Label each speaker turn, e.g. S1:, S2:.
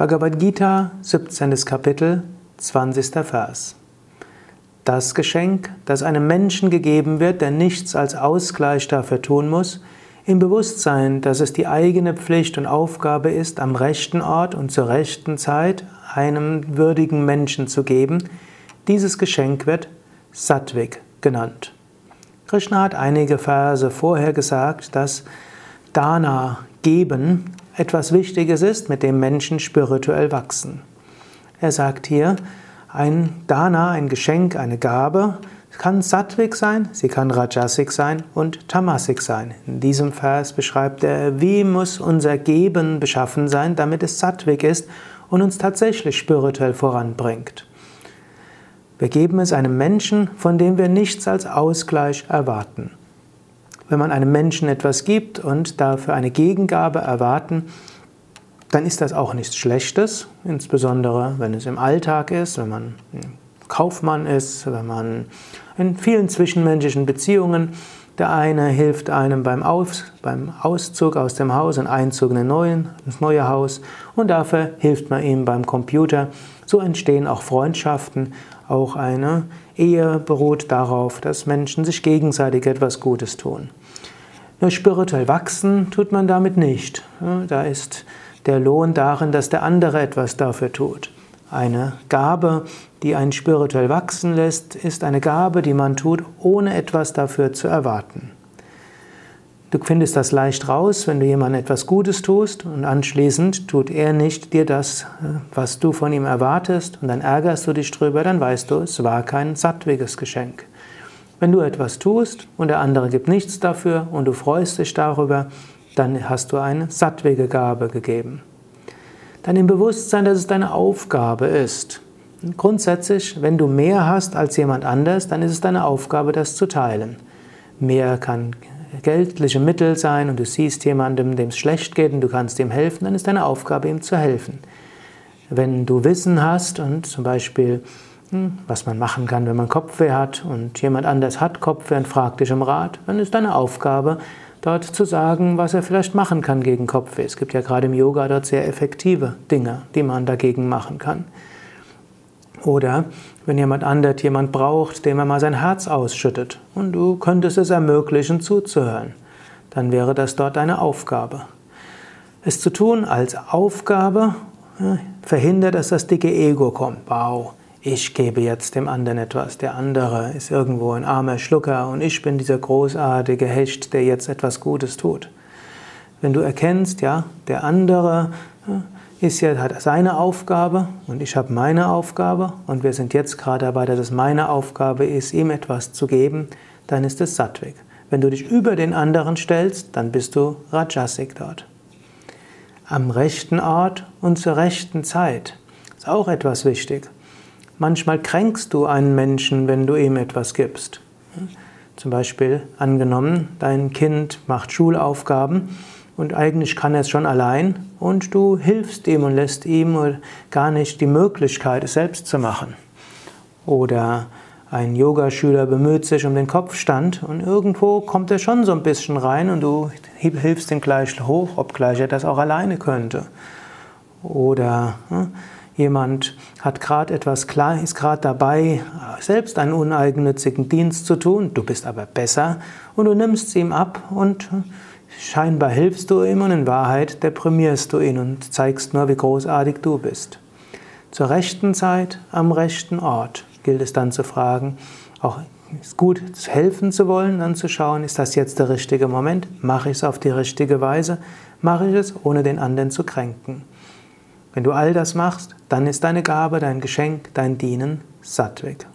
S1: Bhagavad Gita, 17. Kapitel, 20. Vers. Das Geschenk, das einem Menschen gegeben wird, der nichts als Ausgleich dafür tun muss, im Bewusstsein, dass es die eigene Pflicht und Aufgabe ist, am rechten Ort und zur rechten Zeit einem würdigen Menschen zu geben, dieses Geschenk wird Sattvik genannt. Krishna hat einige Verse vorher gesagt, dass Dana, Geben, etwas Wichtiges ist, mit dem Menschen spirituell wachsen. Er sagt hier, ein Dana, ein Geschenk, eine Gabe, kann Sattvik sein, sie kann Rajasik sein und Tamasik sein. In diesem Vers beschreibt er, wie muss unser Geben beschaffen sein, damit es Sattvik ist und uns tatsächlich spirituell voranbringt. Wir geben es einem Menschen, von dem wir nichts als Ausgleich erwarten. Wenn man einem Menschen etwas gibt und dafür eine Gegengabe erwarten, dann ist das auch nichts Schlechtes, insbesondere wenn es im Alltag ist, wenn man Kaufmann ist, wenn man in vielen zwischenmenschlichen Beziehungen, der eine hilft einem beim, Aus, beim Auszug aus dem Haus und Einzug in ein neue Haus und dafür hilft man ihm beim Computer. So entstehen auch Freundschaften, auch eine Ehe beruht darauf, dass Menschen sich gegenseitig etwas Gutes tun. Nur spirituell wachsen tut man damit nicht. Da ist der Lohn darin, dass der andere etwas dafür tut. Eine Gabe, die einen spirituell wachsen lässt, ist eine Gabe, die man tut, ohne etwas dafür zu erwarten. Du findest das leicht raus, wenn du jemandem etwas Gutes tust und anschließend tut er nicht dir das, was du von ihm erwartest und dann ärgerst du dich drüber, dann weißt du, es war kein sattwiges Geschenk. Wenn du etwas tust und der andere gibt nichts dafür und du freust dich darüber, dann hast du eine sattwige Gabe gegeben dann im Bewusstsein, dass es deine Aufgabe ist. grundsätzlich, wenn du mehr hast als jemand anders, dann ist es deine Aufgabe, das zu teilen. Mehr kann geldliche Mittel sein und du siehst jemandem, dem es schlecht geht und du kannst ihm helfen, dann ist deine Aufgabe, ihm zu helfen. Wenn du Wissen hast und zum Beispiel, was man machen kann, wenn man Kopfweh hat und jemand anders hat Kopfweh und fragt dich um Rat, dann ist deine Aufgabe, dort zu sagen, was er vielleicht machen kann gegen Kopfweh. Es gibt ja gerade im Yoga dort sehr effektive Dinge, die man dagegen machen kann. Oder wenn jemand anders jemand braucht, dem er mal sein Herz ausschüttet und du könntest es ermöglichen zuzuhören, dann wäre das dort eine Aufgabe. Es zu tun als Aufgabe verhindert, dass das dicke Ego kommt. Wow, ich gebe jetzt dem anderen etwas, der andere ist irgendwo ein armer Schlucker und ich bin dieser großartige Hecht, der jetzt etwas Gutes tut. Wenn du erkennst, ja, der andere ist ja, hat seine Aufgabe und ich habe meine Aufgabe und wir sind jetzt gerade dabei, dass es meine Aufgabe ist, ihm etwas zu geben, dann ist es Sattvik. Wenn du dich über den anderen stellst, dann bist du Rajasik dort. Am rechten Ort und zur rechten Zeit ist auch etwas wichtig. Manchmal kränkst du einen Menschen, wenn du ihm etwas gibst. Zum Beispiel angenommen, dein Kind macht Schulaufgaben und eigentlich kann er es schon allein und du hilfst ihm und lässt ihm gar nicht die Möglichkeit, es selbst zu machen. Oder ein Yogaschüler bemüht sich um den Kopfstand und irgendwo kommt er schon so ein bisschen rein und du hilfst ihm gleich hoch, obgleich er das auch alleine könnte. Oder hm, Jemand hat gerade etwas klar, ist gerade dabei, selbst einen uneigennützigen Dienst zu tun, du bist aber besser und du nimmst es ihm ab und scheinbar hilfst du ihm und in Wahrheit deprimierst du ihn und zeigst nur, wie großartig du bist. Zur rechten Zeit, am rechten Ort gilt es dann zu fragen, auch ist gut, helfen zu wollen, dann zu schauen, ist das jetzt der richtige Moment? Mache ich es auf die richtige Weise? Mache ich es, ohne den anderen zu kränken? Wenn du all das machst, dann ist deine Gabe, dein Geschenk, dein Dienen Sattvik.